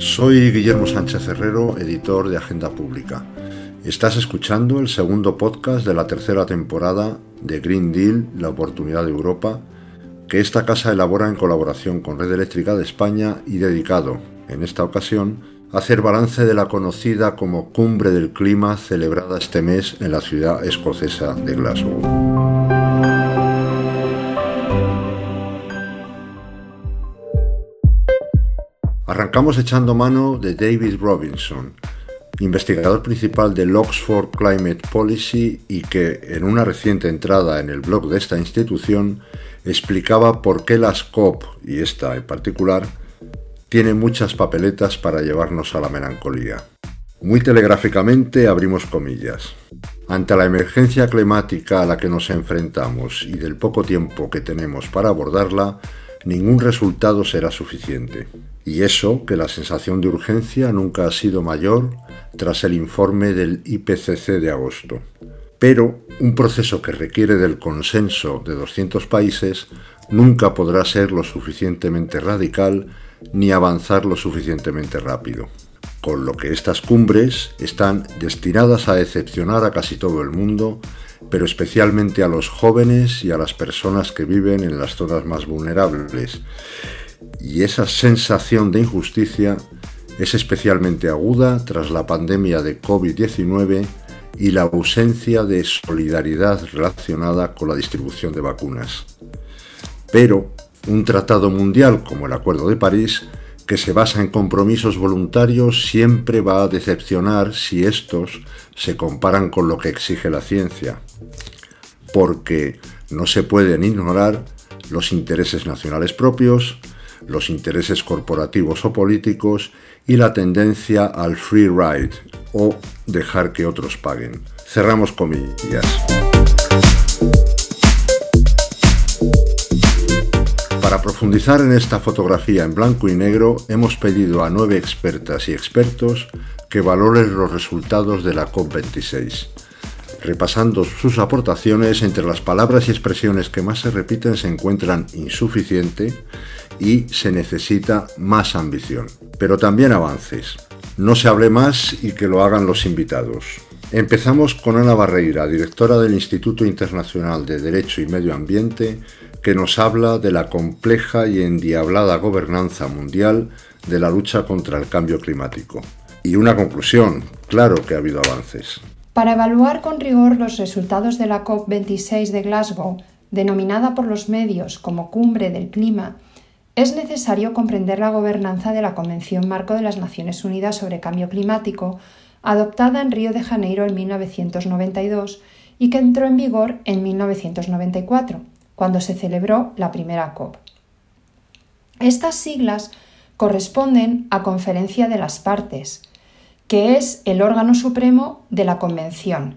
Soy Guillermo Sánchez Herrero, editor de Agenda Pública. Estás escuchando el segundo podcast de la tercera temporada de Green Deal, la oportunidad de Europa, que esta casa elabora en colaboración con Red Eléctrica de España y dedicado, en esta ocasión, a hacer balance de la conocida como Cumbre del Clima celebrada este mes en la ciudad escocesa de Glasgow. Arrancamos echando mano de David Robinson, investigador principal del Oxford Climate Policy y que en una reciente entrada en el blog de esta institución explicaba por qué las COP, y esta en particular, tienen muchas papeletas para llevarnos a la melancolía. Muy telegráficamente abrimos comillas. Ante la emergencia climática a la que nos enfrentamos y del poco tiempo que tenemos para abordarla, ningún resultado será suficiente. Y eso que la sensación de urgencia nunca ha sido mayor tras el informe del IPCC de agosto. Pero un proceso que requiere del consenso de 200 países nunca podrá ser lo suficientemente radical ni avanzar lo suficientemente rápido. Con lo que estas cumbres están destinadas a decepcionar a casi todo el mundo pero especialmente a los jóvenes y a las personas que viven en las zonas más vulnerables. Y esa sensación de injusticia es especialmente aguda tras la pandemia de COVID-19 y la ausencia de solidaridad relacionada con la distribución de vacunas. Pero un tratado mundial como el Acuerdo de París que se basa en compromisos voluntarios siempre va a decepcionar si estos se comparan con lo que exige la ciencia, porque no se pueden ignorar los intereses nacionales propios, los intereses corporativos o políticos y la tendencia al free ride o dejar que otros paguen. Cerramos comillas. Para profundizar en esta fotografía en blanco y negro, hemos pedido a nueve expertas y expertos que valoren los resultados de la COP26. Repasando sus aportaciones, entre las palabras y expresiones que más se repiten se encuentran insuficiente y se necesita más ambición, pero también avances. No se hable más y que lo hagan los invitados. Empezamos con Ana Barreira, directora del Instituto Internacional de Derecho y Medio Ambiente, que nos habla de la compleja y endiablada gobernanza mundial de la lucha contra el cambio climático. Y una conclusión, claro que ha habido avances. Para evaluar con rigor los resultados de la COP26 de Glasgow, denominada por los medios como Cumbre del Clima, es necesario comprender la gobernanza de la Convención Marco de las Naciones Unidas sobre Cambio Climático, adoptada en Río de Janeiro en 1992 y que entró en vigor en 1994 cuando se celebró la primera COP. Estas siglas corresponden a Conferencia de las Partes, que es el órgano supremo de la Convención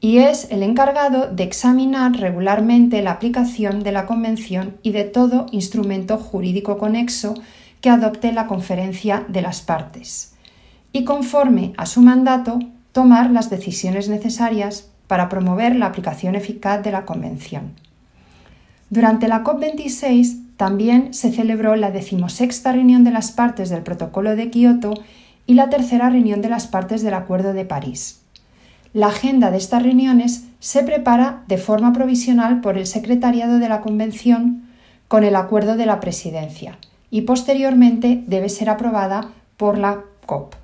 y es el encargado de examinar regularmente la aplicación de la Convención y de todo instrumento jurídico conexo que adopte la Conferencia de las Partes, y conforme a su mandato, tomar las decisiones necesarias para promover la aplicación eficaz de la Convención. Durante la COP26 también se celebró la decimosexta reunión de las partes del Protocolo de Kioto y la tercera reunión de las partes del Acuerdo de París. La agenda de estas reuniones se prepara de forma provisional por el Secretariado de la Convención con el acuerdo de la Presidencia y posteriormente debe ser aprobada por la COP.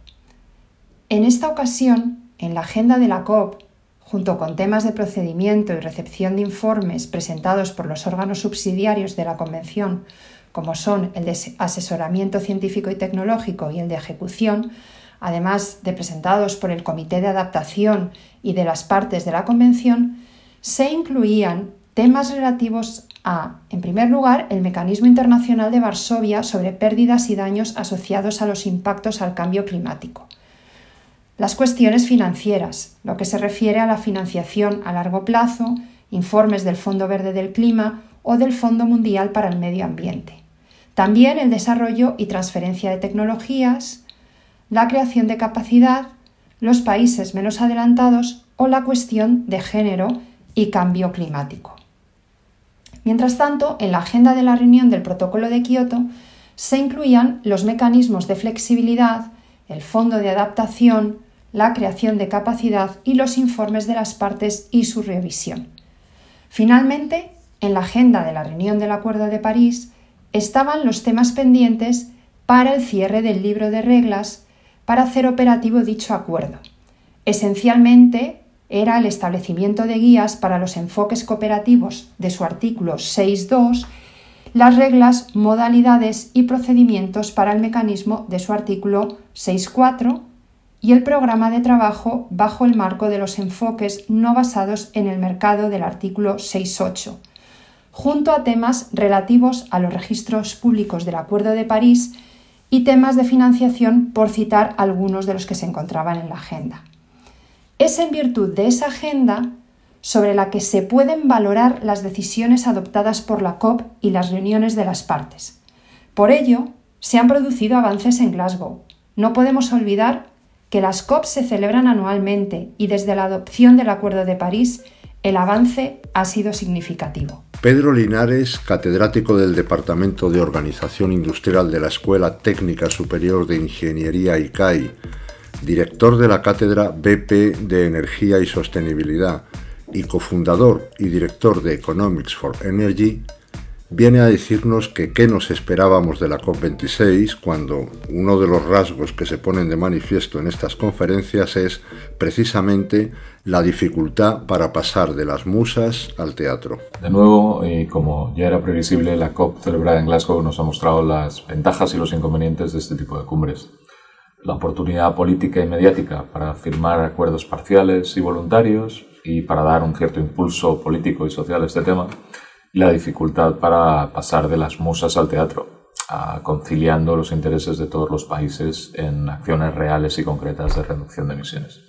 En esta ocasión, en la agenda de la COP junto con temas de procedimiento y recepción de informes presentados por los órganos subsidiarios de la Convención, como son el de asesoramiento científico y tecnológico y el de ejecución, además de presentados por el Comité de Adaptación y de las partes de la Convención, se incluían temas relativos a, en primer lugar, el Mecanismo Internacional de Varsovia sobre pérdidas y daños asociados a los impactos al cambio climático, las cuestiones financieras, lo que se refiere a la financiación a largo plazo, informes del Fondo Verde del Clima o del Fondo Mundial para el Medio Ambiente. También el desarrollo y transferencia de tecnologías, la creación de capacidad, los países menos adelantados o la cuestión de género y cambio climático. Mientras tanto, en la agenda de la reunión del Protocolo de Kioto se incluían los mecanismos de flexibilidad, el fondo de adaptación, la creación de capacidad y los informes de las partes y su revisión. Finalmente, en la agenda de la reunión del Acuerdo de París estaban los temas pendientes para el cierre del libro de reglas para hacer operativo dicho acuerdo. Esencialmente era el establecimiento de guías para los enfoques cooperativos de su artículo 6.2, las reglas, modalidades y procedimientos para el mecanismo de su artículo 6.4 y el programa de trabajo bajo el marco de los enfoques no basados en el mercado del artículo 6.8, junto a temas relativos a los registros públicos del Acuerdo de París y temas de financiación, por citar algunos de los que se encontraban en la agenda. Es en virtud de esa agenda sobre la que se pueden valorar las decisiones adoptadas por la COP y las reuniones de las partes. Por ello, se han producido avances en Glasgow. No podemos olvidar que las COP se celebran anualmente y desde la adopción del Acuerdo de París el avance ha sido significativo. Pedro Linares, catedrático del Departamento de Organización Industrial de la Escuela Técnica Superior de Ingeniería ICAI, director de la Cátedra BP de Energía y Sostenibilidad y cofundador y director de Economics for Energy, viene a decirnos que qué nos esperábamos de la COP26 cuando uno de los rasgos que se ponen de manifiesto en estas conferencias es precisamente la dificultad para pasar de las musas al teatro. De nuevo, y como ya era previsible, la COP celebrada en Glasgow nos ha mostrado las ventajas y los inconvenientes de este tipo de cumbres. La oportunidad política y mediática para firmar acuerdos parciales y voluntarios y para dar un cierto impulso político y social a este tema la dificultad para pasar de las musas al teatro, conciliando los intereses de todos los países en acciones reales y concretas de reducción de emisiones.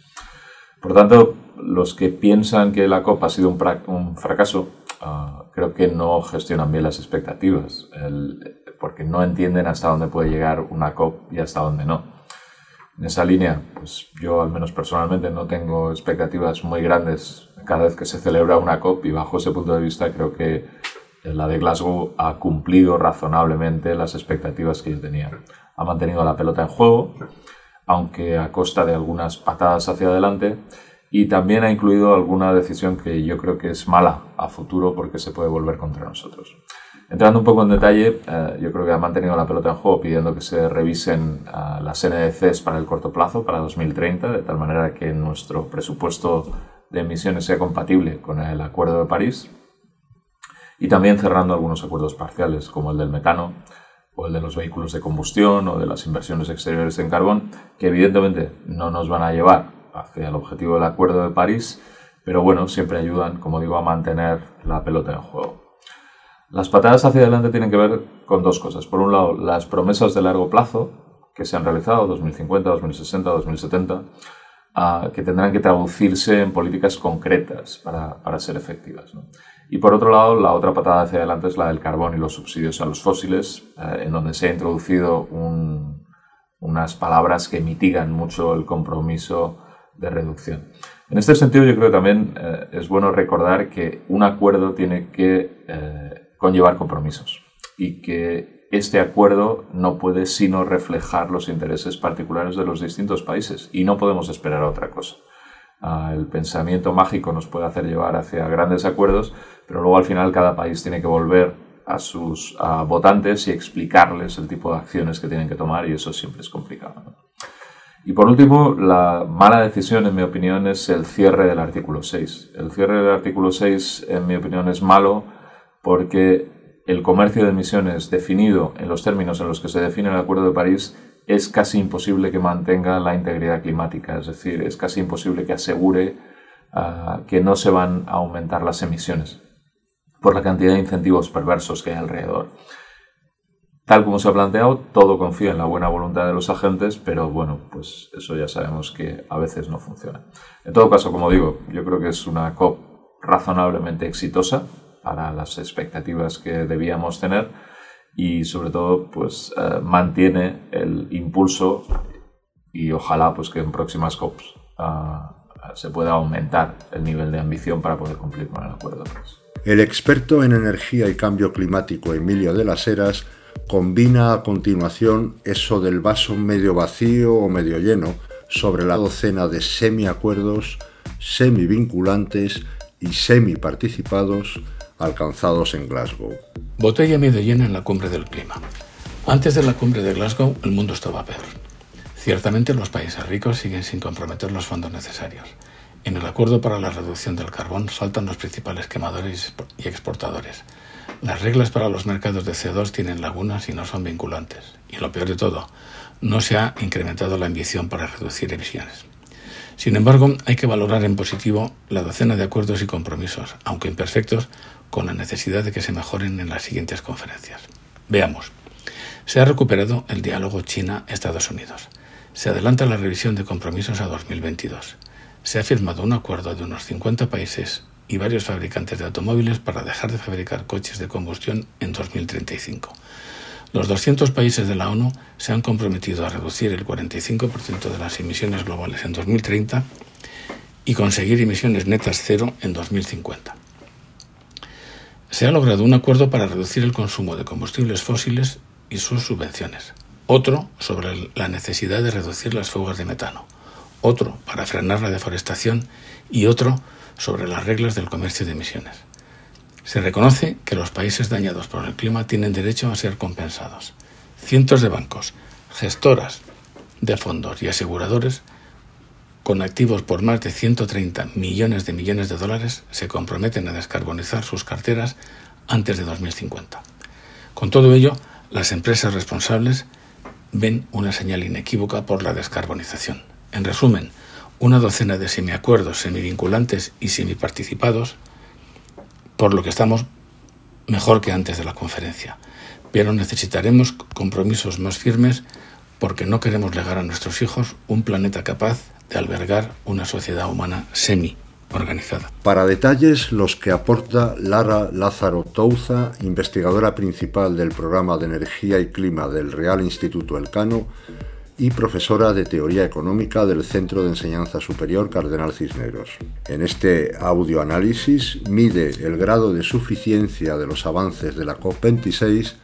Por tanto, los que piensan que la COP ha sido un, fracaso, ah, creo que no gestionan bien las expectativas, porque no entienden hasta dónde puede llegar una COP y hasta dónde no. En esa línea, pues yo al menos personalmente no tengo expectativas muy grandes cada vez que se celebra una COP y bajo ese punto de vista creo que la de Glasgow ha cumplido razonablemente las expectativas que yo tenía. Ha mantenido la pelota en juego, aunque a costa de algunas patadas hacia adelante, y también ha incluido alguna decisión que yo creo que es mala a futuro porque se puede volver contra nosotros. Entrando un poco en detalle, eh, yo creo que ha mantenido la pelota en juego pidiendo que se revisen uh, las NDCs para el corto plazo, para 2030, de tal manera que nuestro presupuesto de emisiones sea compatible con el Acuerdo de París y también cerrando algunos acuerdos parciales como el del metano o el de los vehículos de combustión o de las inversiones exteriores en carbón que evidentemente no nos van a llevar hacia el objetivo del Acuerdo de París pero bueno, siempre ayudan, como digo, a mantener la pelota en juego. Las patadas hacia adelante tienen que ver con dos cosas. Por un lado, las promesas de largo plazo que se han realizado, 2050, 2060, 2070, que tendrán que traducirse en políticas concretas para, para ser efectivas. Y por otro lado, la otra patada hacia adelante es la del carbón y los subsidios a los fósiles, eh, en donde se ha introducido unas palabras que mitigan mucho el compromiso de reducción. En este sentido, yo creo que también eh, es bueno recordar que un acuerdo tiene que eh, conllevar compromisos y que este acuerdo no puede sino reflejar los intereses particulares de los distintos países y no podemos esperar a otra cosa. Ah, el pensamiento mágico nos puede hacer llevar hacia grandes acuerdos, pero luego al final cada país tiene que volver a sus votantes y explicarles el tipo de acciones que tienen que tomar y eso siempre es complicado. Y por último, la mala decisión, en mi opinión, es el cierre del artículo 6. El cierre del artículo 6, en mi opinión, es malo porque el comercio de emisiones definido en los términos en los que se define el Acuerdo de París es casi imposible que mantenga la integridad climática, es decir, es casi imposible que asegure ah, que no se van a aumentar las emisiones por la cantidad de incentivos perversos que hay alrededor. Tal como se ha planteado, todo confía en la buena voluntad de los agentes, pero bueno, pues eso ya sabemos que a veces no funciona. En todo caso, como digo, yo creo que es una COP razonablemente exitosa, para las expectativas que debíamos tener y sobre todo pues eh, mantiene el impulso y ojalá pues que en próximas COPs ah, se pueda aumentar el nivel de ambición para poder cumplir con el acuerdo. El experto en energía y cambio climático Emilio de las Heras combina a continuación eso del vaso medio vacío o medio lleno sobre la docena de semiacuerdos, semivinculantes y semiparticipados alcanzados en Glasgow. Botella medio llena en la cumbre del clima. Antes de la cumbre de Glasgow, el mundo estaba peor. Ciertamente los países ricos siguen sin comprometer los fondos necesarios. En el acuerdo para la reducción del carbón faltan los principales quemadores y exportadores. Las reglas para los mercados de CO2 tienen lagunas y no son vinculantes. Y lo peor de todo, no se ha incrementado la ambición para reducir emisiones. Sin embargo, hay que valorar en positivo la docena de acuerdos y compromisos, aunque imperfectos, con la necesidad de que se mejoren en las siguientes conferencias. Veamos. Se ha recuperado el diálogo China-Estados Unidos. Se adelanta la revisión de compromisos a 2022 se ha firmado un acuerdo de unos 50 países y varios fabricantes de automóviles para dejar de fabricar coches de combustión en 2035. Los 200 países de la ONU se han comprometido a reducir el 45% de las emisiones globales en 2030 y conseguir emisiones netas cero en 2050. Se ha logrado un acuerdo para reducir el consumo de combustibles fósiles y sus subvenciones. Otro sobre la necesidad de reducir las fugas de metano otro para frenar la deforestación y otro sobre las reglas del comercio de emisiones. Se reconoce que los países dañados por el clima tienen derecho a ser compensados. Cientos de bancos, gestoras de fondos y aseguradores con activos por más de 130 millones de millones de dólares se comprometen a descarbonizar sus carteras antes de 2050. Con todo ello, las empresas responsables ven una señal inequívoca por la descarbonización. En resumen, una docena de semiacuerdos, semivinculantes y semiparticipados, por lo que estamos mejor que antes de la conferencia. Pero necesitaremos compromisos más firmes porque no queremos legar a nuestros hijos un planeta capaz de albergar una sociedad humana semi organizada. Para detalles, los que aporta Lara Lázaro Touza, investigadora principal del programa de energía y clima del Real Instituto Elcano, y profesora de Teoría Económica del Centro de Enseñanza Superior Cardenal Cisneros. En este audioanálisis mide el grado de suficiencia de los avances de la COP26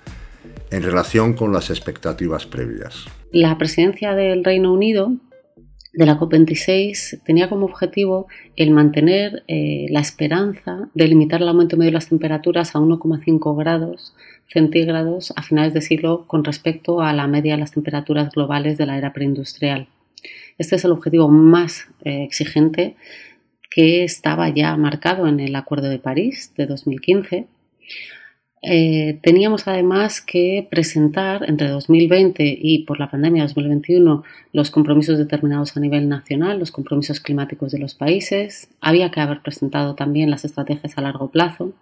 en relación con las expectativas previas. La presidencia del Reino Unido de la COP26 tenía como objetivo el mantener eh, la esperanza de limitar el aumento medio de las temperaturas a 1,5 grados centígrados a finales de siglo con respecto a la media de las temperaturas globales de la era preindustrial. Este es el objetivo más eh, exigente que estaba ya marcado en el Acuerdo de París de 2015. Eh, teníamos además que presentar entre 2020 y por la pandemia 2021 los compromisos determinados a nivel nacional, los compromisos climáticos de los países. Había que haber presentado también las estrategias a largo plazo.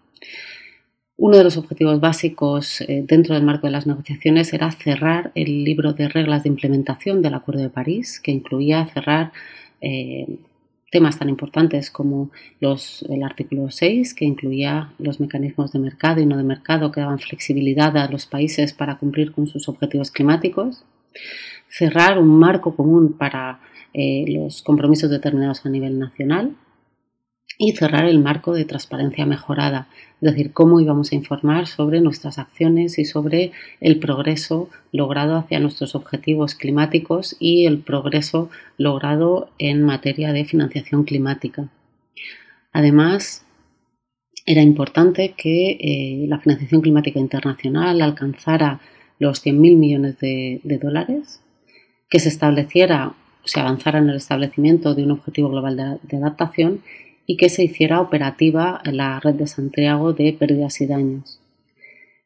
Uno de los objetivos básicos eh, dentro del marco de las negociaciones era cerrar el libro de reglas de implementación del Acuerdo de París, que incluía cerrar eh, temas tan importantes como el artículo 6, que incluía los mecanismos de mercado y no de mercado que daban flexibilidad a los países para cumplir con sus objetivos climáticos, cerrar un marco común para eh, los compromisos determinados a nivel nacional y cerrar el marco de transparencia mejorada, es decir, cómo íbamos a informar sobre nuestras acciones y sobre el progreso logrado hacia nuestros objetivos climáticos y el progreso logrado en materia de financiación climática. Además, era importante que eh, la financiación climática internacional alcanzara los 100.000 millones de, dólares, que se estableciera, se avanzara en el establecimiento de un objetivo global de adaptación y que se hiciera operativa la red de Santiago de pérdidas y daños.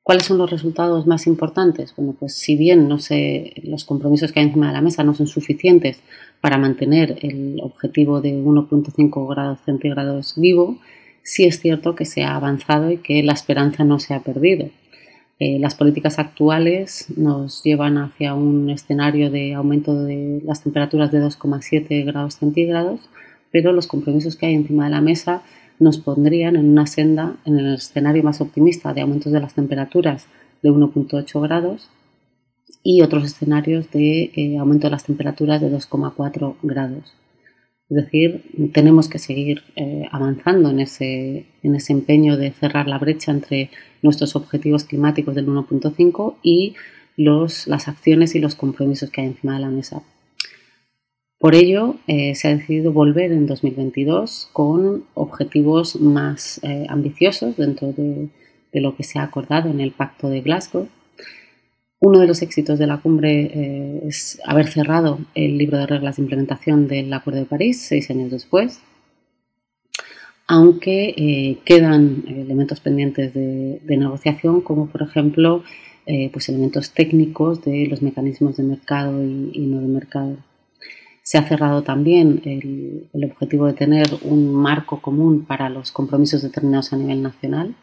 ¿Cuáles son los resultados más importantes? Bueno, pues si bien los compromisos que hay encima de la mesa no son suficientes para mantener el objetivo de 1.5 grados centígrados vivo, sí es cierto que se ha avanzado y que la esperanza no se ha perdido. Eh, las políticas actuales nos llevan hacia un escenario de aumento de las temperaturas de 2,7 grados centígrados, pero los compromisos que hay encima de la mesa nos pondrían en una senda, en el escenario más optimista de aumentos de las temperaturas de 1.8 grados y otros escenarios de eh, aumento de las temperaturas de 2,4 grados. Es decir, tenemos que seguir eh, avanzando en ese, en ese empeño de cerrar la brecha entre nuestros objetivos climáticos del 1.5 y los, las acciones y los compromisos que hay encima de la mesa. Por ello, eh, se ha decidido volver en 2022 con objetivos más eh, ambiciosos dentro de, lo que se ha acordado en el Pacto de Glasgow uno de los éxitos de la cumbre eh, es haber cerrado el libro de reglas de implementación del Acuerdo de París seis años después, aunque quedan elementos pendientes de, negociación, como por ejemplo pues elementos técnicos de los mecanismos de mercado y, no de mercado. Se ha cerrado también el, objetivo de tener un marco común para los compromisos determinados a nivel nacional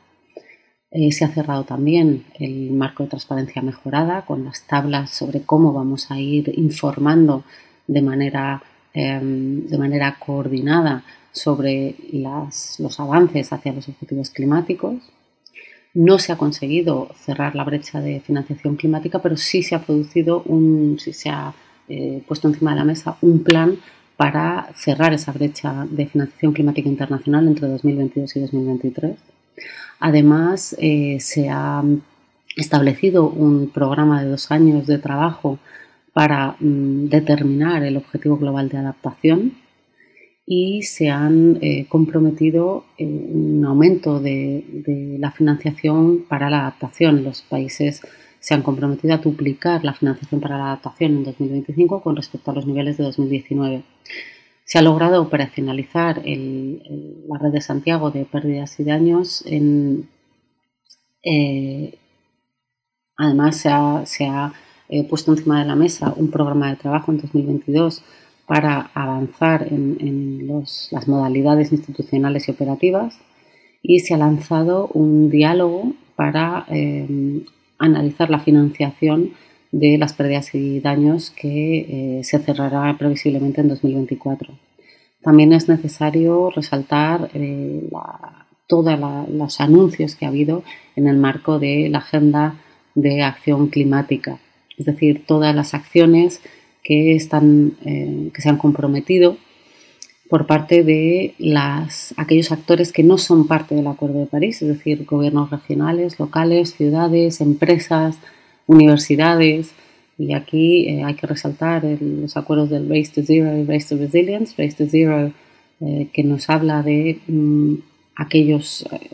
eh, se ha cerrado también el marco de transparencia mejorada con las tablas sobre cómo vamos a ir informando de manera, em, de manera coordinada sobre los avances hacia los objetivos climáticos. No se ha conseguido cerrar la brecha de financiación climática, pero sí se ha producido un, sí se ha eh, puesto encima de la mesa un plan para cerrar esa brecha de financiación climática internacional entre 2022 y 2023. Además, eh, se ha establecido un programa de dos años de trabajo para mm, determinar el objetivo global de adaptación y se han eh, comprometido un aumento de, la financiación para la adaptación. Los países se han comprometido a duplicar la financiación para la adaptación en 2025 con respecto a los niveles de 2019. Se ha logrado operacionalizar la red de Santiago de pérdidas y daños. Eh, además, se ha, eh, puesto encima de la mesa un programa de trabajo en 2022 para avanzar en, las modalidades institucionales y operativas y se ha lanzado un diálogo para eh, analizar la financiación de las pérdidas y daños que eh, se cerrará previsiblemente en 2024. También es necesario resaltar eh, todos los anuncios que ha habido en el marco de la Agenda de Acción Climática, es decir, todas las acciones que, están, eh, que se han comprometido por parte de las, aquellos actores que no son parte del Acuerdo de París, es decir, gobiernos regionales, locales, ciudades, empresas, universidades. Y aquí eh, hay que resaltar los acuerdos del Race to Zero y Race to Resilience. Race to Zero, eh, que nos habla de mm, aquellos, eh,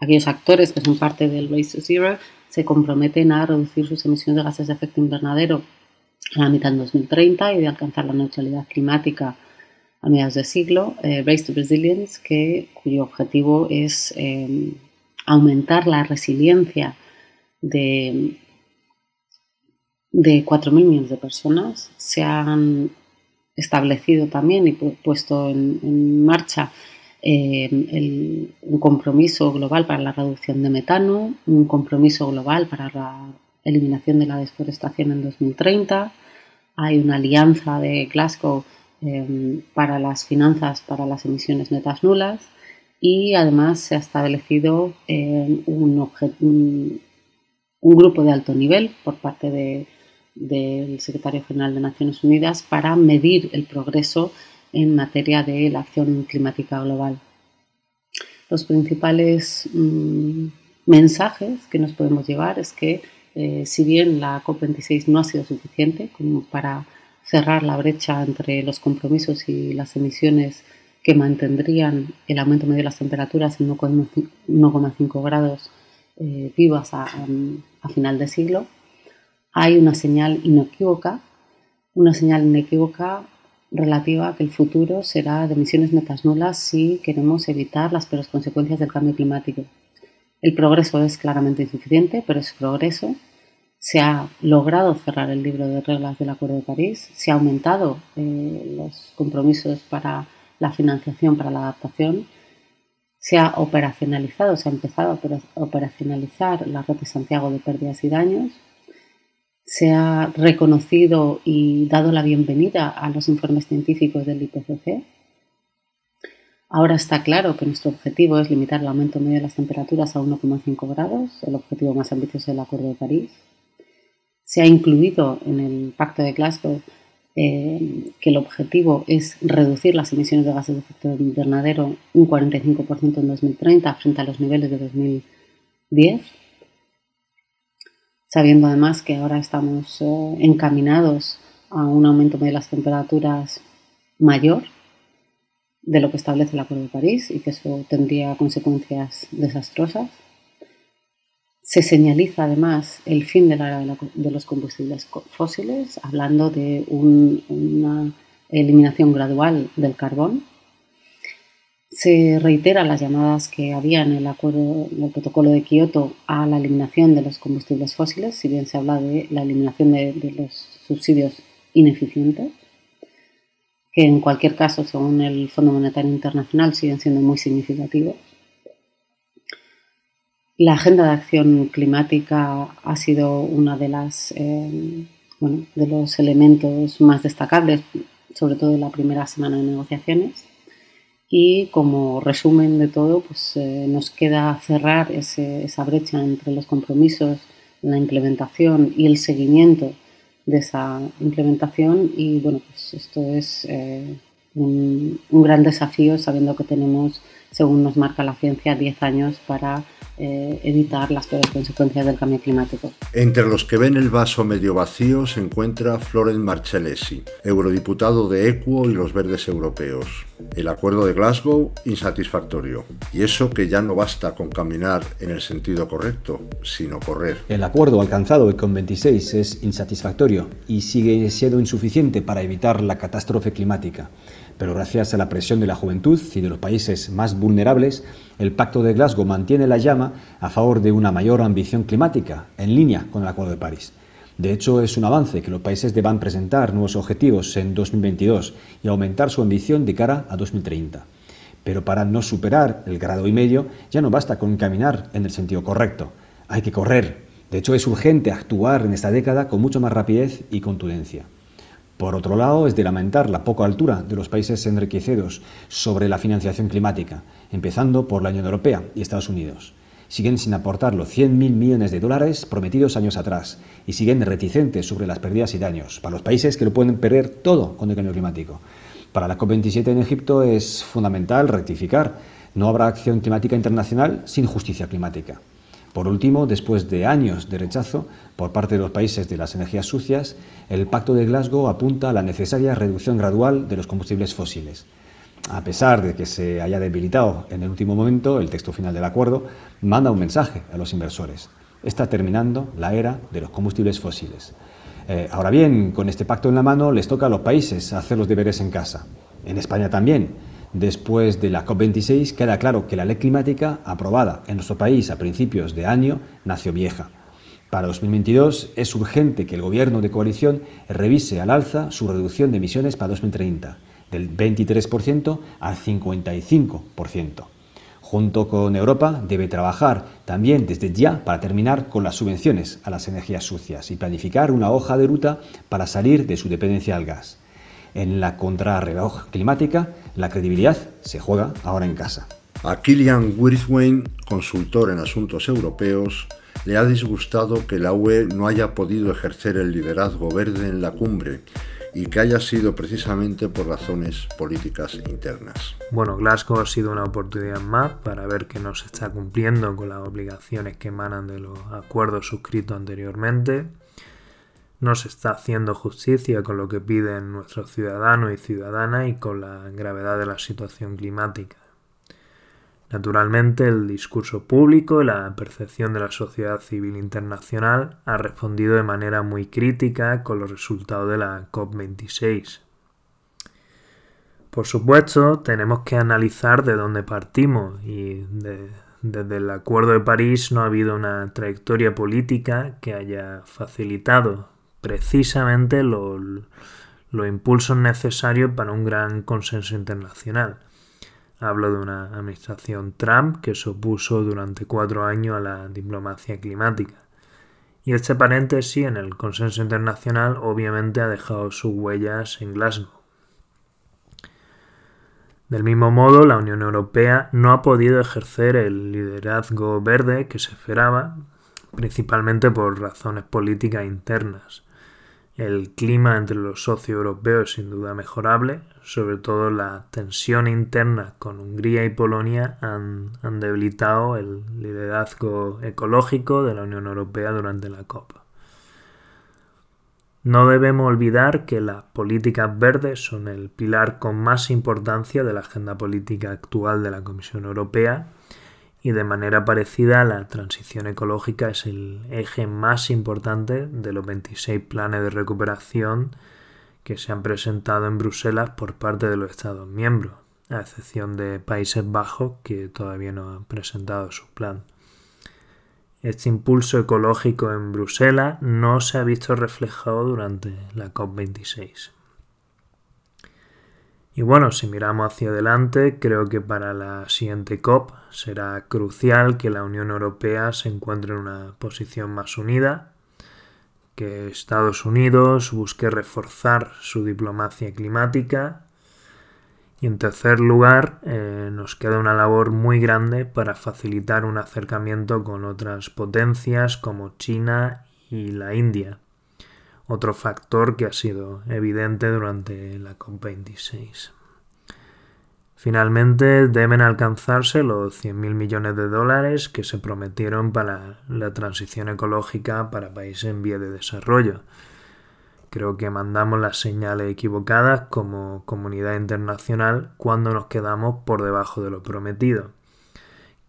aquellos actores que son parte del Race to Zero, se comprometen a reducir sus emisiones de gases de efecto invernadero a la mitad en 2030 y de alcanzar la neutralidad climática a mediados de siglo. Race to Resilience, que, cuyo objetivo es aumentar la resiliencia de, de 4.000 millones de personas. Se han establecido también y puesto en, marcha eh, un compromiso global para la reducción de metano, un compromiso global para la eliminación de la deforestación en 2030. Hay una alianza de Glasgow eh, para las finanzas para las emisiones netas nulas y además se ha establecido eh, un, grupo de alto nivel por parte del secretario general de Naciones Unidas para medir el progreso en materia de la acción climática global. Los principales mm, mensajes que nos podemos llevar es que eh, si bien la COP26 no ha sido suficiente para cerrar la brecha entre los compromisos y las emisiones que mantendrían el aumento medio de las temperaturas en 1,5 grados eh, vivas a, final de siglo, hay una señal inequívoca, una señal inequívoca relativa a que el futuro será de emisiones netas nulas si queremos evitar las peores consecuencias del cambio climático. El progreso es claramente insuficiente, pero es progreso. Se ha logrado cerrar el libro de reglas del Acuerdo de París, se ha aumentado eh, los compromisos para la financiación para la adaptación se ha operacionalizado, se ha empezado a operacionalizar la red de Santiago de pérdidas y daños, se ha reconocido y dado la bienvenida a los informes científicos del IPCC. Ahora está claro que nuestro objetivo es limitar el aumento medio de las temperaturas a 1,5 grados, el objetivo más ambicioso del Acuerdo de París. Se ha incluido en el Pacto de Glasgow eh, que el objetivo es reducir las emisiones de gases de efecto invernadero un 45% en 2030 frente a los niveles de 2010, sabiendo además que ahora estamos eh, encaminados a un aumento de las temperaturas mayor de lo que establece el Acuerdo de París y que eso tendría consecuencias desastrosas. Se señaliza además el fin de la de los combustibles fósiles, hablando de una eliminación gradual del carbón. Se reiteran las llamadas que había en el acuerdo, en el protocolo de Kioto a la eliminación de los combustibles fósiles, si bien se habla de la eliminación de los subsidios ineficientes que en cualquier caso, según el Fondo Monetario Internacional, siguen siendo muy significativos. La agenda de acción climática ha sido uno de, las, eh, de los elementos más destacables, sobre todo en la primera semana de negociaciones. Y como resumen de todo, pues, eh, nos queda cerrar esa brecha entre los compromisos, la implementación y el seguimiento de esa implementación y bueno, pues esto es eh, un, un, gran desafío sabiendo que tenemos, según nos marca la ciencia, 10 años para eh, evitar las peores consecuencias del cambio climático. Entre los que ven el vaso medio vacío se encuentra Florent Marcellesi, eurodiputado de Equo y los Verdes Europeos. El acuerdo de Glasgow insatisfactorio. Y eso que ya no basta con caminar en el sentido correcto, sino correr. El acuerdo alcanzado con 26 es insatisfactorio y sigue siendo insuficiente para evitar la catástrofe climática pero gracias a la presión de la juventud y de los países más vulnerables, el Pacto de Glasgow mantiene la llama a favor de una mayor ambición climática, en línea con el Acuerdo de París. De hecho, es un avance que los países deban presentar nuevos objetivos en 2022 y aumentar su ambición de cara a 2030. Pero para no superar el grado y medio, ya no basta con caminar en el sentido correcto. Hay que correr. De hecho, es urgente actuar en esta década con mucho más rapidez y contundencia. Por otro lado, es de lamentar la poca altura de los países enriquecidos sobre la financiación climática, empezando por la Unión Europea y Estados Unidos. Siguen sin aportar los 100.000 millones de dólares prometidos años atrás y siguen reticentes sobre las pérdidas y daños para los países que lo pueden perder todo con el cambio climático. Para la COP27 en Egipto es fundamental rectificar. No habrá acción climática internacional sin justicia climática. Por último, después de años de rechazo por parte de los países de las energías sucias, el Pacto de Glasgow apunta a la necesaria reducción gradual de los combustibles fósiles. A pesar de que se haya debilitado en el último momento, el texto final del acuerdo manda un mensaje a los inversores. Está terminando la era de los combustibles fósiles. Eh, ahora bien, con este pacto en la mano les toca a los países hacer los deberes en casa. En España también Después de la COP26 queda claro que la ley climática aprobada en nuestro país a principios de año nació vieja. Para 2022 es urgente que el gobierno de coalición revise al alza su reducción de emisiones para 2030, del 23% al 55%. Junto con Europa debe trabajar también desde ya para terminar con las subvenciones a las energías sucias y planificar una hoja de ruta para salir de su dependencia al gas. En la contrarreloj climática, la credibilidad se juega ahora en casa. A Kilian Wirthwain, consultor en asuntos europeos, le ha disgustado que la UE no haya podido ejercer el liderazgo verde en la cumbre y que haya sido precisamente por razones políticas internas. Bueno, Glasgow ha sido una oportunidad más para ver que no se está cumpliendo con las obligaciones que emanan de los acuerdos suscritos anteriormente no se está haciendo justicia con lo que piden nuestros ciudadanos y ciudadanas y con la gravedad de la situación climática. Naturalmente, el discurso público y la percepción de la sociedad civil internacional ha respondido de manera muy crítica con los resultados de la COP26. Por supuesto, tenemos que analizar de dónde partimos y desde el Acuerdo de París no ha habido una trayectoria política que haya facilitado precisamente los, impulsos necesarios para un gran consenso internacional. Hablo de una administración Trump que se opuso durante cuatro años a la diplomacia climática. Y este paréntesis en el consenso internacional obviamente ha dejado sus huellas en Glasgow. Del mismo modo, la Unión Europea no ha podido ejercer el liderazgo verde que se esperaba, principalmente por razones políticas internas El clima entre los socios europeos es sin duda mejorable, sobre todo la tensión interna con Hungría y Polonia han, han debilitado el liderazgo ecológico de la Unión Europea durante la COP. No debemos olvidar que las políticas verdes son el pilar con más importancia de la agenda política actual de la Comisión Europea y de manera parecida la transición ecológica es el eje más importante de los 26 planes de recuperación que se han presentado en Bruselas por parte de los Estados miembros, a excepción de Países Bajos que todavía no han presentado su plan. Este impulso ecológico en Bruselas no se ha visto reflejado durante la COP26. Y bueno, si miramos hacia adelante, creo que para la siguiente COP será crucial que la Unión Europea se encuentre en una posición más unida, que Estados Unidos busque reforzar su diplomacia climática. Y en tercer lugar eh, nos queda una labor muy grande para facilitar un acercamiento con otras potencias como China y la India otro factor que ha sido evidente durante la COP26. Finalmente deben alcanzarse los 100.000 millones de dólares que se prometieron para la transición ecológica para países en vía de desarrollo. Creo que mandamos las señales equivocadas como comunidad internacional cuando nos quedamos por debajo de lo prometido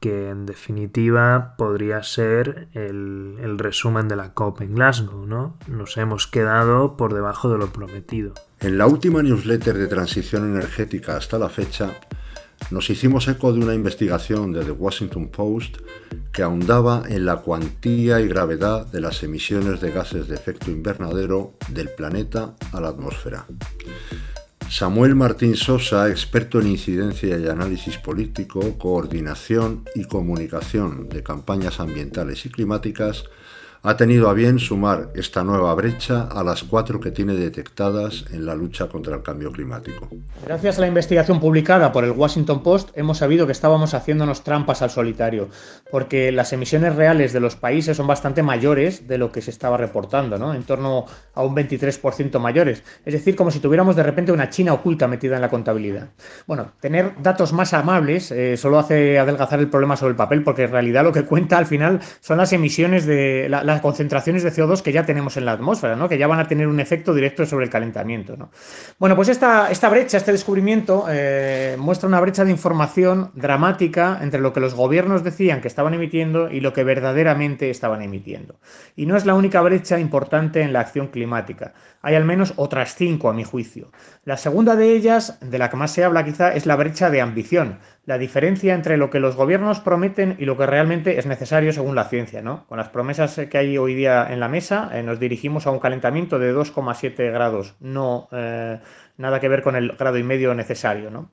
en definitiva podría ser el, resumen de la COP en Glasgow, ¿no? Nos hemos quedado por debajo de lo prometido. En la última newsletter de transición energética hasta la fecha, nos hicimos eco de una investigación de The Washington Post que ahondaba en la cuantía y gravedad de las emisiones de gases de efecto invernadero del planeta a la atmósfera. Samuel Martín Sosa, experto en incidencia y análisis político, coordinación y comunicación de campañas ambientales y climáticas, ha tenido a bien sumar esta nueva brecha a las cuatro que tiene detectadas en la lucha contra el cambio climático. Gracias a la investigación publicada por el Washington Post hemos sabido que estábamos haciéndonos trampas al solitario, porque las emisiones reales de los países son bastante mayores de lo que se estaba reportando, ¿no? en torno a un 23% mayores. Es decir, como si tuviéramos de repente una China oculta metida en la contabilidad. Bueno, tener datos más amables eh, solo hace adelgazar el problema sobre el papel, porque en realidad lo que cuenta al final son las emisiones de la, las concentraciones de CO2 que ya tenemos en la atmósfera, ¿no? que ya van a tener un efecto directo sobre el calentamiento. ¿no? Bueno, pues esta, esta brecha, este descubrimiento, eh, muestra una brecha de información dramática entre lo que los gobiernos decían que estaban emitiendo y lo que verdaderamente estaban emitiendo. Y no es la única brecha importante en la acción climática. Hay al menos otras cinco, a mi juicio. La segunda de ellas, de la que más se habla quizá, es la brecha de ambición, la diferencia entre lo que los gobiernos prometen y lo que realmente es necesario según la ciencia. ¿no? Con las promesas que hay hoy día en la mesa, eh, nos dirigimos a un calentamiento de 2,7 grados, no eh, nada que ver con el grado y medio necesario. ¿no?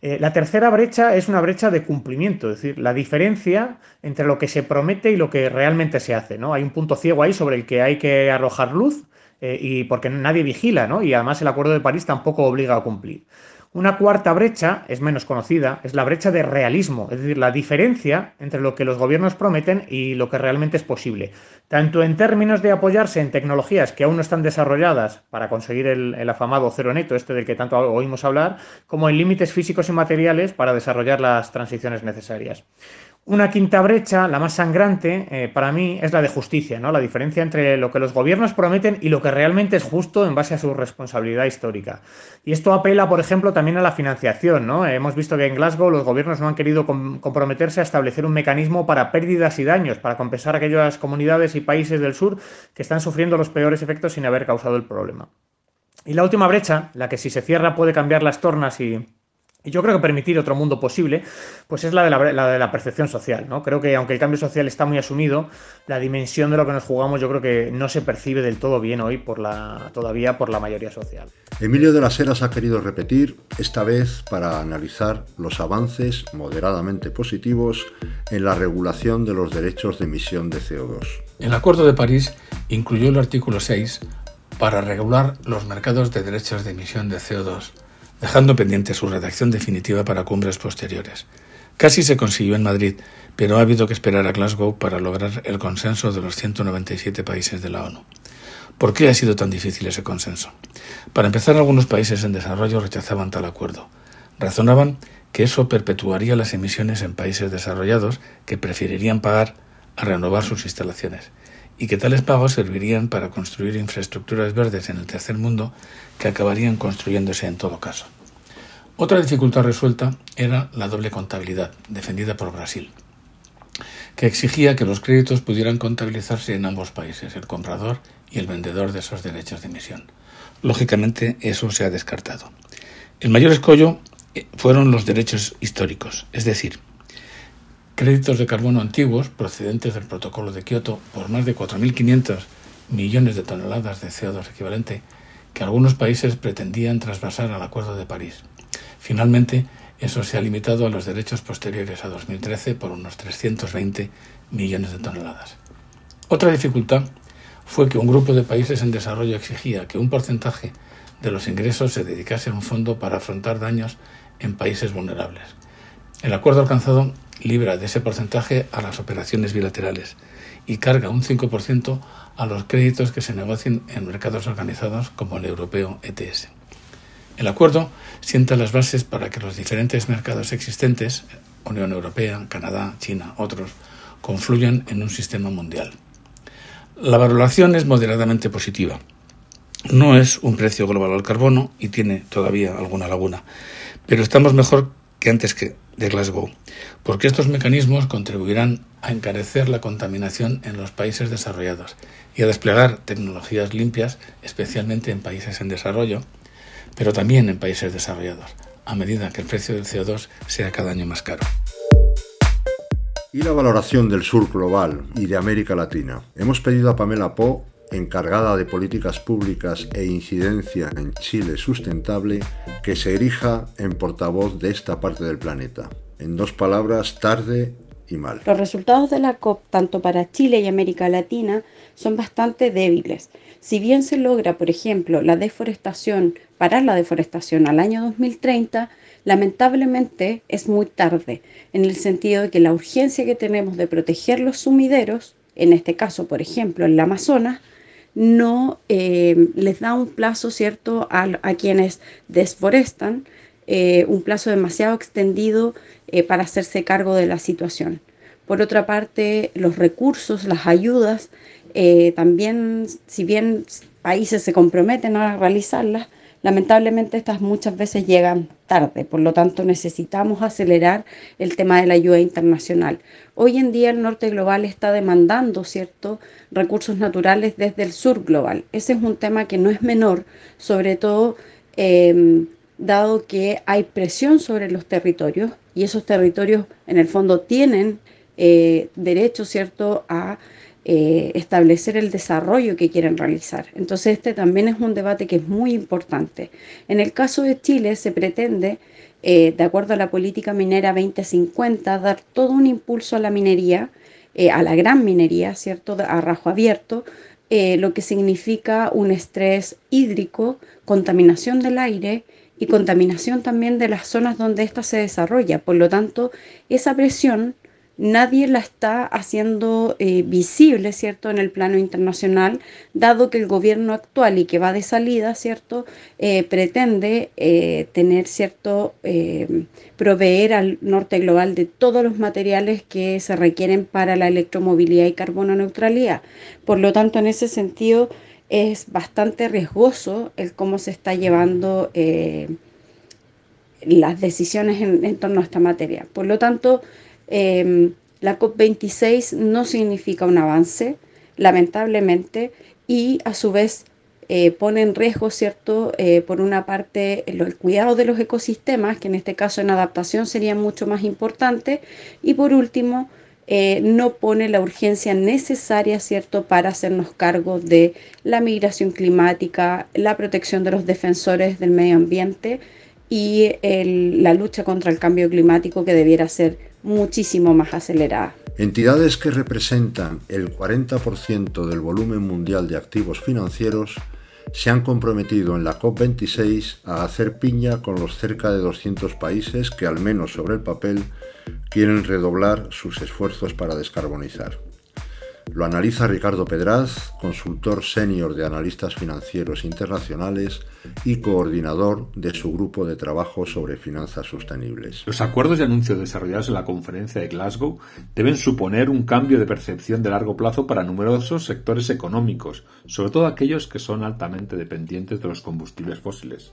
Eh, la tercera brecha es una brecha de cumplimiento, es decir, la diferencia entre lo que se promete y lo que realmente se hace. ¿no? Hay un punto ciego ahí sobre el que hay que arrojar luz y porque nadie vigila, ¿no? y además el Acuerdo de París tampoco obliga a cumplir. Una cuarta brecha, es menos conocida, es la brecha de realismo, es decir, la diferencia entre lo que los gobiernos prometen y lo que realmente es posible, tanto en términos de apoyarse en tecnologías que aún no están desarrolladas para conseguir el, el afamado cero neto, este del que tanto oímos hablar, como en límites físicos y materiales para desarrollar las transiciones necesarias. Una quinta brecha, la más sangrante, eh, para mí es la de justicia, ¿no? La diferencia entre lo que los gobiernos prometen y lo que realmente es justo en base a su responsabilidad histórica. Y esto apela, por ejemplo, también a la financiación, ¿no? Hemos visto que en Glasgow los gobiernos no han querido comprometerse a establecer un mecanismo para pérdidas y daños, para compensar a aquellas comunidades y países del sur que están sufriendo los peores efectos sin haber causado el problema. Y la última brecha, la que si se cierra puede cambiar las tornas y y yo creo que permitir otro mundo posible, pues es la de la, de la, percepción social, ¿no? Creo que aunque el cambio social está muy asumido, la dimensión de lo que nos jugamos yo creo que no se percibe del todo bien hoy por la, todavía por la mayoría social. Emilio de las Heras ha querido repetir, esta vez para analizar los avances moderadamente positivos en la regulación de los derechos de emisión de CO2. El Acuerdo de París incluyó el artículo 6 para regular los mercados de derechos de emisión de CO2 dejando pendiente su redacción definitiva para cumbres posteriores. Casi se consiguió en Madrid, pero ha habido que esperar a Glasgow para lograr el consenso de los 197 países de la ONU. ¿Por qué ha sido tan difícil ese consenso? Para empezar, algunos países en desarrollo rechazaban tal acuerdo. Razonaban que eso perpetuaría las emisiones en países desarrollados que preferirían pagar a renovar sus instalaciones y que tales pagos servirían para construir infraestructuras verdes en el tercer mundo que acabarían construyéndose en todo caso. Otra dificultad resuelta era la doble contabilidad, defendida por Brasil, que exigía que los créditos pudieran contabilizarse en ambos países, el comprador y el vendedor de esos derechos de emisión. Lógicamente, eso se ha descartado. El mayor escollo eh, fueron los derechos históricos, es decir, créditos de carbono antiguos procedentes del protocolo de Kioto por más de 4.500 millones de toneladas de CO2 equivalente que algunos países pretendían trasvasar al Acuerdo de París. Finalmente, eso se ha limitado a los derechos posteriores a 2013 por unos 320 millones de toneladas. Otra dificultad fue que un grupo de países en desarrollo exigía que un porcentaje de los ingresos se dedicase a un fondo para afrontar daños en países vulnerables. El acuerdo alcanzado libra de ese porcentaje a las operaciones bilaterales y carga un 5% a los créditos que se negocien en mercados organizados como el europeo ETS. El acuerdo sienta las bases para que los diferentes mercados existentes, Unión Europea, Canadá, China, otros, confluyan en un sistema mundial. La valoración es moderadamente positiva. No es un precio global al carbono y tiene todavía alguna laguna, pero estamos mejor que antes que de Glasgow, porque estos mecanismos contribuirán a encarecer la contaminación en los países desarrollados y a desplegar tecnologías limpias, especialmente en países en desarrollo, pero también en países desarrollados, a medida que el precio del CO2 sea cada año más caro. Y la valoración del sur global y de América Latina. Hemos pedido a Pamela Po, encargada de políticas públicas e incidencia en Chile sustentable, que se erija en portavoz de esta parte del planeta. En dos palabras, tarde y mal. Los resultados de la COP, tanto para Chile y América Latina, son bastante débiles. Si bien se logra, por ejemplo, la deforestación, parar la deforestación al año 2030, lamentablemente es muy tarde, en el sentido de que la urgencia que tenemos de proteger los sumideros, en este caso, por ejemplo, en el Amazonas, no eh, les da un plazo cierto a, quienes desforestan, eh, un plazo demasiado extendido eh, para hacerse cargo de la situación. Por otra parte, los recursos, las ayudas, también, si bien países se comprometen a realizarlas, lamentablemente estas muchas veces llegan tarde, por lo tanto necesitamos acelerar el tema de la ayuda internacional. Hoy en día el norte global está demandando ciertos recursos naturales desde el sur global. Ese es un tema que no es menor, sobre todo em, dado que hay presión sobre los territorios y esos territorios en el fondo tienen eh, derecho cierto a eh, establecer el desarrollo que quieren realizar. Entonces este también es un debate que es muy importante. En el caso de Chile se pretende, eh, de acuerdo a la política minera 2050, dar todo un impulso a la minería, eh, a la gran minería, ¿cierto? A rajo abierto, lo que significa un estrés hídrico, contaminación del aire y contaminación también de las zonas donde ésta se desarrolla. Por lo tanto, esa presión nadie la está haciendo eh, visible, ¿cierto?, en el plano internacional, dado que el gobierno actual y que va de salida, ¿cierto?, eh, pretende eh, tener, ¿cierto?, proveer al norte global de todos los materiales que se requieren para la electromovilidad y carbono neutralidad. Por lo tanto, en ese sentido, es bastante riesgoso el cómo se está llevando las decisiones en, en torno a esta materia. Por lo tanto, Em, la COP26 no significa un avance, lamentablemente, y a su vez eh, pone en riesgo, ¿cierto? Eh, por una parte, el, cuidado de los ecosistemas, que en este caso en adaptación sería mucho más importante, y por último, eh, no pone la urgencia necesaria, ¿cierto?, para hacernos cargo de la migración climática, la protección de los defensores del medio ambiente y la lucha contra el cambio climático que debiera ser muchísimo más acelerada. Entidades que representan el 40% del volumen mundial de activos financieros se han comprometido en la COP26 a hacer piña con los cerca de 200 países que, al menos sobre el papel, quieren redoblar sus esfuerzos para descarbonizar. Lo analiza Ricardo Pedraz, consultor senior de analistas financieros internacionales y coordinador de su grupo de trabajo sobre finanzas sostenibles. Los acuerdos de anuncio desarrollados en la conferencia de Glasgow deben suponer un cambio de percepción de largo plazo para numerosos sectores económicos, sobre todo aquellos que son altamente dependientes de los combustibles fósiles.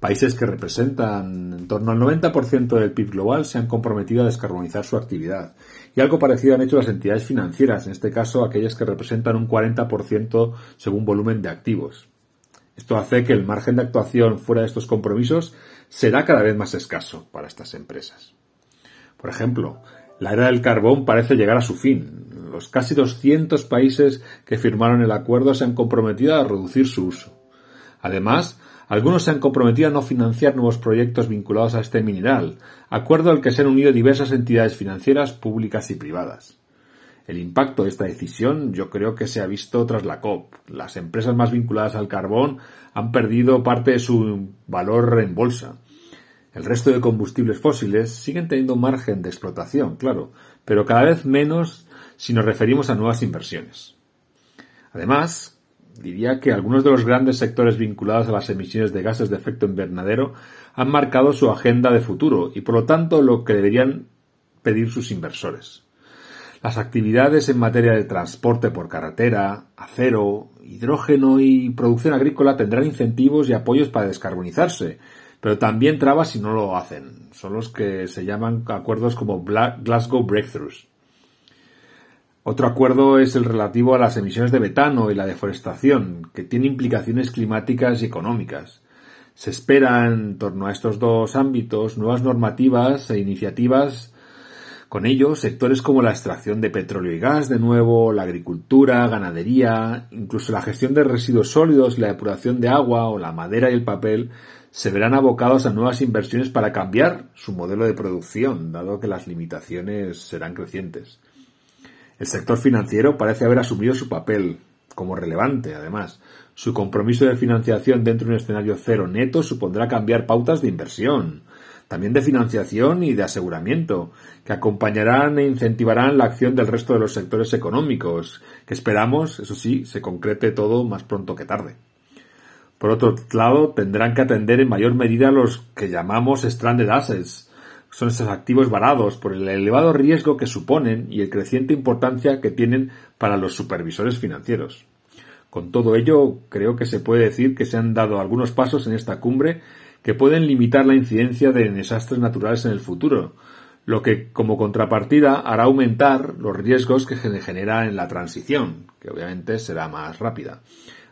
Países que representan en torno al 90% del PIB global se han comprometido a descarbonizar su actividad. Y algo parecido han hecho las entidades financieras, en este caso aquellas que representan un 40% según volumen de activos. Esto hace que el margen de actuación fuera de estos compromisos será cada vez más escaso para estas empresas. Por ejemplo, la era del carbón parece llegar a su fin. Los casi 200 países que firmaron el acuerdo se han comprometido a reducir su uso. Además, algunos se han comprometido a no financiar nuevos proyectos vinculados a este mineral, acuerdo al que se han unido diversas entidades financieras públicas y privadas. El impacto de esta decisión yo creo que se ha visto tras la COP. Las empresas más vinculadas al carbón han perdido parte de su valor en bolsa. El resto de combustibles fósiles siguen teniendo margen de explotación, claro, pero cada vez menos si nos referimos a nuevas inversiones. Además, diría que algunos de los grandes sectores vinculados a las emisiones de gases de efecto invernadero han marcado su agenda de futuro y por lo tanto lo que deberían pedir sus inversores. Las actividades en materia de transporte por carretera, acero, hidrógeno y producción agrícola tendrán incentivos y apoyos para descarbonizarse, pero también trabas si no lo hacen. Son los que se llaman acuerdos como Glasgow Breakthroughs. Otro acuerdo es el relativo a las emisiones de metano y la deforestación, que tiene implicaciones climáticas y económicas. Se esperan en torno a estos dos ámbitos nuevas normativas e iniciativas con ello, sectores como la extracción de petróleo y gas, de nuevo, la agricultura, ganadería, incluso la gestión de residuos sólidos, la depuración de agua o la madera y el papel, se verán abocados a nuevas inversiones para cambiar su modelo de producción, dado que las limitaciones serán crecientes. El sector financiero parece haber asumido su papel como relevante, además. Su compromiso de financiación dentro de un escenario cero neto supondrá cambiar pautas de inversión, también de financiación y de aseguramiento, que acompañarán e incentivarán la acción del resto de los sectores económicos, que esperamos, eso sí, se concrete todo más pronto que tarde. Por otro lado, tendrán que atender en mayor medida los que llamamos stranded assets, son esos activos varados por el elevado riesgo que suponen y el creciente importancia que tienen para los supervisores financieros. Con todo ello, creo que se puede decir que se han dado algunos pasos en esta cumbre que pueden limitar la incidencia de desastres naturales en el futuro, lo que como contrapartida hará aumentar los riesgos que se genera en la transición, que obviamente será más rápida.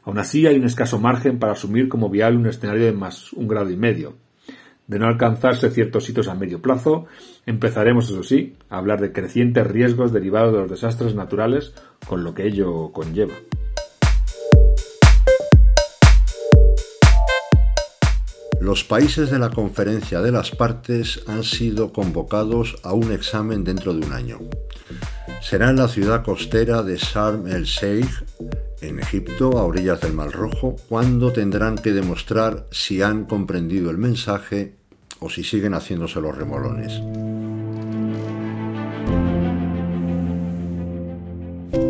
Aún así, hay un escaso margen para asumir como viable un escenario de más un grado y medio. De no alcanzarse ciertos hitos a medio plazo, empezaremos, eso sí, a hablar de crecientes riesgos derivados de los desastres naturales, con lo que ello conlleva. Los países de la conferencia de las partes han sido convocados a un examen dentro de un año. Será en la ciudad costera de Sharm el Sheikh, en Egipto, a orillas del Mar Rojo, cuando tendrán que demostrar si han comprendido el mensaje o si siguen haciéndose los remolones.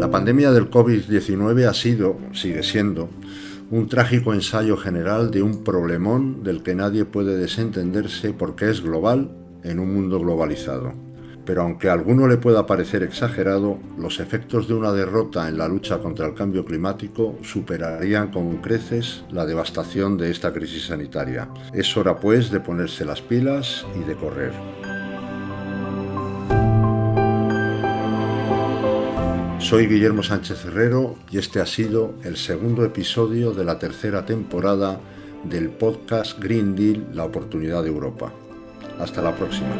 La pandemia del COVID-19 ha sido, sigue siendo, un trágico ensayo general de un problemón del que nadie puede desentenderse porque es global en un mundo globalizado pero aunque a alguno le pueda parecer exagerado, los efectos de una derrota en la lucha contra el cambio climático superarían con creces la devastación de esta crisis sanitaria. Es hora pues de ponerse las pilas y de correr. Soy Guillermo Sánchez Herrero y este ha sido el segundo episodio de la tercera temporada del podcast Green Deal, la oportunidad de Europa. Hasta la próxima.